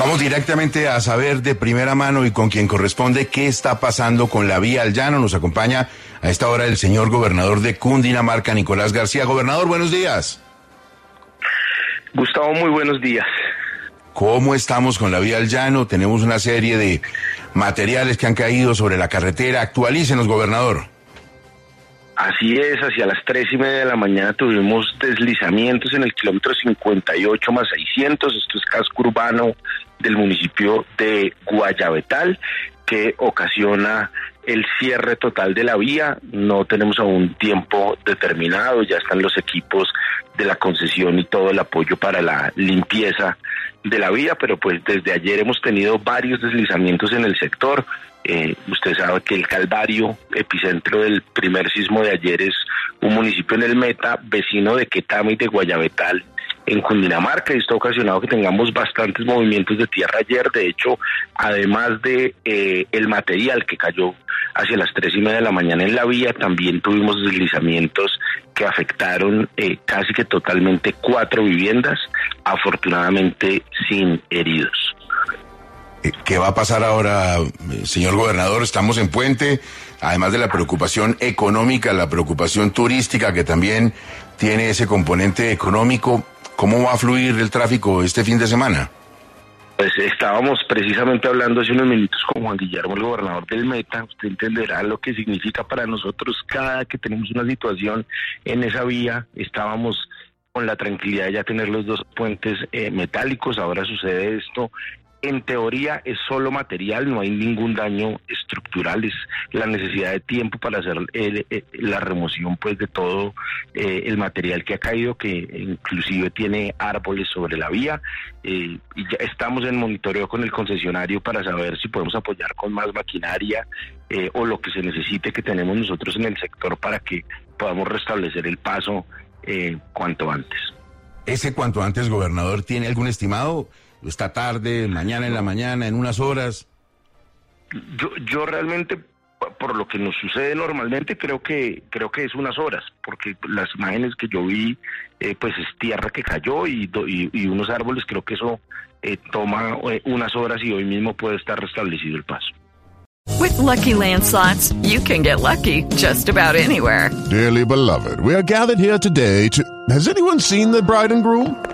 Vamos directamente a saber de primera mano y con quien corresponde qué está pasando con la vía al llano. Nos acompaña a esta hora el señor gobernador de Cundinamarca, Nicolás García. Gobernador, buenos días. Gustavo, muy buenos días. ¿Cómo estamos con la vía al llano? Tenemos una serie de materiales que han caído sobre la carretera. Actualícenos, gobernador. Así es, hacia las tres y media de la mañana tuvimos deslizamientos en el kilómetro 58 más 600, esto es casco urbano del municipio de Guayabetal, que ocasiona el cierre total de la vía. No tenemos aún tiempo determinado, ya están los equipos de la concesión y todo el apoyo para la limpieza de la vía, pero pues desde ayer hemos tenido varios deslizamientos en el sector. Eh, usted sabe que el Calvario, epicentro del primer sismo de ayer, es un municipio en el Meta, vecino de Quetama y de Guayabetal, en Cundinamarca y esto ha ocasionado que tengamos bastantes movimientos de tierra ayer. De hecho, además de eh, el material que cayó hacia las tres y media de la mañana en la vía, también tuvimos deslizamientos que afectaron eh, casi que totalmente cuatro viviendas, afortunadamente sin heridos. Eh, ¿Qué va a pasar ahora, señor gobernador? Estamos en puente, además de la preocupación económica, la preocupación turística que también tiene ese componente económico. ¿Cómo va a fluir el tráfico este fin de semana? Pues estábamos precisamente hablando hace unos minutos con Juan Guillermo, el gobernador del Meta. Usted entenderá lo que significa para nosotros cada que tenemos una situación en esa vía. Estábamos con la tranquilidad de ya tener los dos puentes eh, metálicos. Ahora sucede esto en teoría es solo material, no hay ningún daño estructural, es la necesidad de tiempo para hacer la remoción pues de todo eh, el material que ha caído, que inclusive tiene árboles sobre la vía, eh, y ya estamos en monitoreo con el concesionario para saber si podemos apoyar con más maquinaria eh, o lo que se necesite que tenemos nosotros en el sector para que podamos restablecer el paso cuanto antes. ¿Ese cuanto antes, gobernador, tiene algún estimado? Esta tarde, mañana en la mañana, en unas horas? Yo, yo realmente, por lo que nos sucede normalmente, creo que creo que es unas horas, porque las imágenes que yo vi, eh, pues es tierra que cayó y, y, unos árboles, creo que eso eh, toma eh, unas horas y hoy mismo puede estar restablecido el paso. With lucky landslots, you can get lucky just about anywhere. Dearly beloved, we are gathered here today to. Has anyone seen the bride and groom?